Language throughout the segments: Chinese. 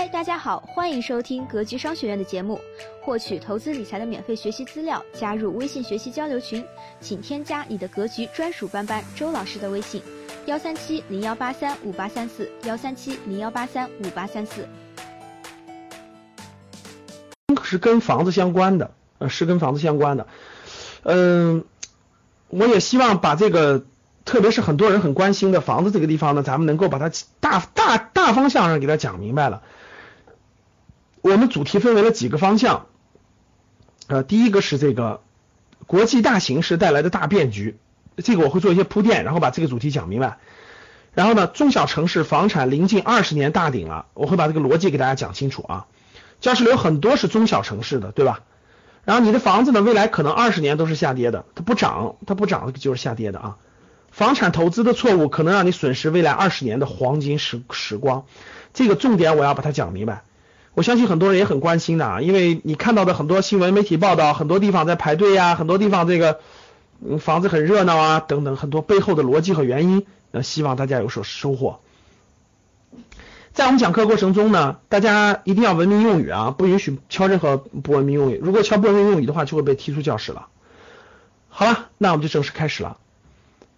嗨，大家好，欢迎收听格局商学院的节目，获取投资理财的免费学习资料，加入微信学习交流群，请添加你的格局专属班班周老师的微信：幺三七零幺八三五八三四，幺三七零幺八三五八三四。是跟房子相关的，呃，是跟房子相关的，嗯，我也希望把这个，特别是很多人很关心的房子这个地方呢，咱们能够把它大大大方向上给它讲明白了。我们主题分为了几个方向，呃，第一个是这个国际大形势带来的大变局，这个我会做一些铺垫，然后把这个主题讲明白。然后呢，中小城市房产临近二十年大顶了，我会把这个逻辑给大家讲清楚啊。教室里有很多是中小城市的，对吧？然后你的房子呢，未来可能二十年都是下跌的，它不涨，它不涨就是下跌的啊。房产投资的错误可能让你损失未来二十年的黄金时时光，这个重点我要把它讲明白。我相信很多人也很关心的啊，因为你看到的很多新闻媒体报道，很多地方在排队呀，很多地方这个房子很热闹啊等等，很多背后的逻辑和原因，那希望大家有所收获。在我们讲课过程中呢，大家一定要文明用语啊，不允许敲任何不文明用语。如果敲不文明用语的话，就会被踢出教室了。好了，那我们就正式开始了。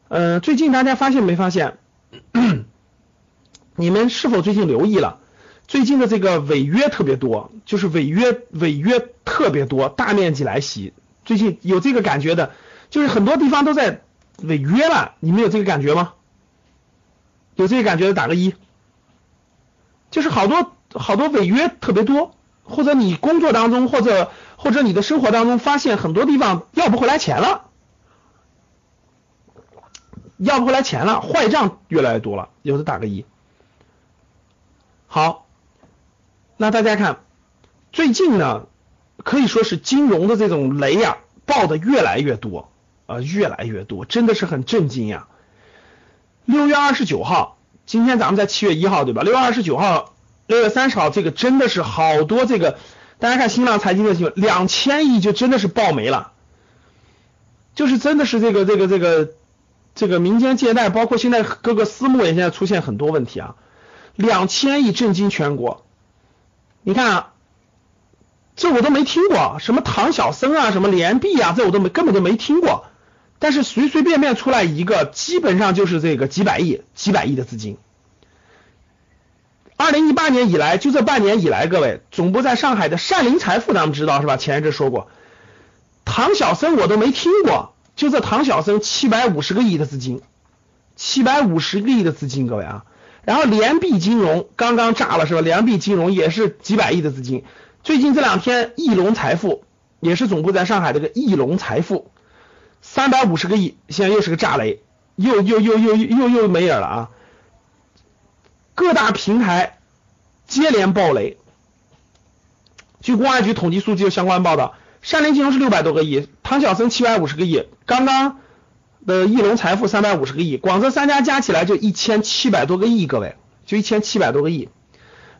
嗯，最近大家发现没发现？你们是否最近留意了？最近的这个违约特别多，就是违约违约特别多，大面积来袭。最近有这个感觉的，就是很多地方都在违约了。你们有这个感觉吗？有这个感觉的打个一。就是好多好多违约特别多，或者你工作当中，或者或者你的生活当中发现很多地方要不回来钱了，要不回来钱了，坏账越来越多了，有的打个一。好，那大家看，最近呢可以说是金融的这种雷呀爆的越来越多啊，越来越多，真的是很震惊呀。六月二十九号。今天咱们在七月一号对吧？六月二十九号、六月三十号，这个真的是好多这个，大家看新浪财经的新闻，两千亿就真的是爆没了，就是真的是这个这个这个这个民间借贷，包括现在各个私募也现在出现很多问题啊，两千亿震惊全国。你看啊，这我都没听过，什么唐小僧啊，什么联璧啊，这我都没根本就没听过。但是随随便便出来一个，基本上就是这个几百亿、几百亿的资金。二零一八年以来，就这半年以来，各位总部在上海的善林财富，咱们知道是吧？前一阵说过，唐小僧我都没听过，就这唐小僧七百五十个亿的资金，七百五十个亿的资金，各位啊。然后联币金融刚刚炸了是吧？联币金融也是几百亿的资金。最近这两天，翼龙财富也是总部在上海这个翼龙财富。三百五十个亿，现在又是个炸雷，又又又又又又没影了啊！各大平台接连爆雷。据公安局统计数据相关报道，善林金融是六百多个亿，唐小僧七百五十个亿，刚刚的翼龙财富三百五十个亿，广泽三家加起来就一千七百多个亿，各位就一千七百多个亿。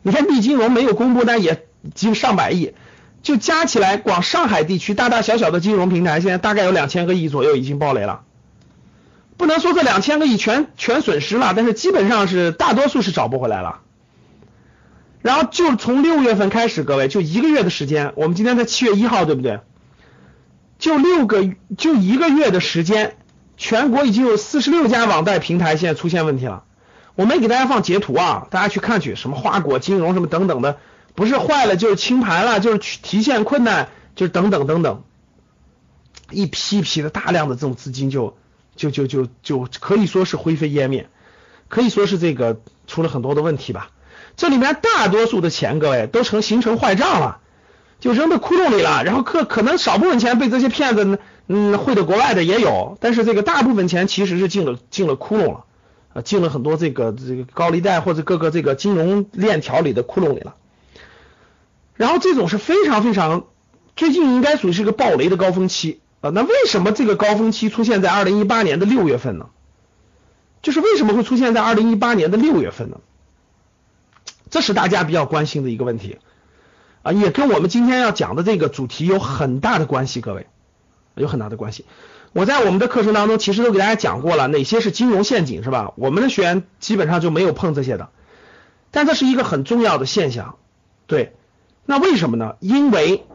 你看币金融没有公布，但也近上百亿。就加起来，广上海地区大大小小的金融平台，现在大概有两千个亿左右已经爆雷了。不能说这两千个亿全全损失了，但是基本上是大多数是找不回来了。然后就从六月份开始，各位就一个月的时间，我们今天在七月一号，对不对？就六个就一个月的时间，全国已经有四十六家网贷平台现在出现问题了。我没给大家放截图啊，大家去看去，什么花果金融什么等等的。不是坏了就是清盘了，就是提现困难，就是等等等等，一批批的大量的这种资金就就就就就可以说是灰飞烟灭，可以说是这个出了很多的问题吧。这里面大多数的钱，各位都成形成坏账了，就扔到窟窿里了。然后可可能少部分钱被这些骗子嗯汇到国外的也有，但是这个大部分钱其实是进了进了窟窿了啊，进了很多这个这个高利贷或者各个这个金融链条里的窟窿里了。然后这种是非常非常，最近应该属于是个暴雷的高峰期啊。那为什么这个高峰期出现在二零一八年的六月份呢？就是为什么会出现在二零一八年的六月份呢？这是大家比较关心的一个问题啊，也跟我们今天要讲的这个主题有很大的关系，各位有很大的关系。我在我们的课程当中其实都给大家讲过了，哪些是金融陷阱是吧？我们的学员基本上就没有碰这些的，但这是一个很重要的现象。对，那为什么呢？因为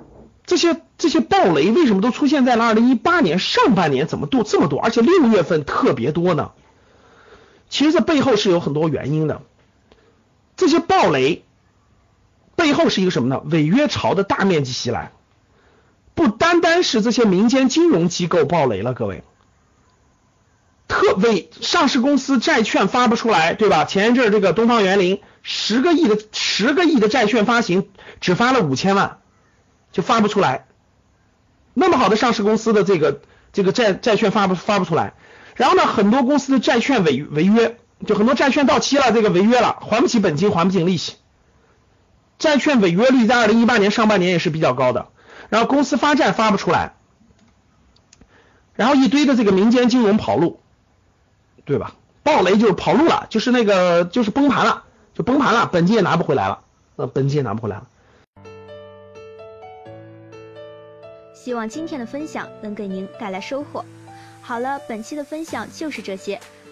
这些这些暴雷为什么都出现在了二零一八年上半年？怎么多这么多？而且六月份特别多呢？其实这背后是有很多原因的。这些暴雷背后是一个什么呢？违约潮的大面积袭来，不单单是这些民间金融机构暴雷了，各位。特违上市公司债券发不出来，对吧？前一阵这个东方园林十个亿的十个亿的债券发行，只发了五千万，就发不出来。那么好的上市公司的这个这个债债券发不发不出来，然后呢，很多公司的债券违违约，就很多债券到期了，这个违约了，还不起本金，还不起利息，债券违约率在二零一八年上半年也是比较高的，然后公司发债发不出来，然后一堆的这个民间金融跑路。对吧？暴雷就是跑路了，就是那个就是崩盘了，就崩盘了，本金也拿不回来了，呃，本金也拿不回来了。希望今天的分享能给您带来收获。好了，本期的分享就是这些。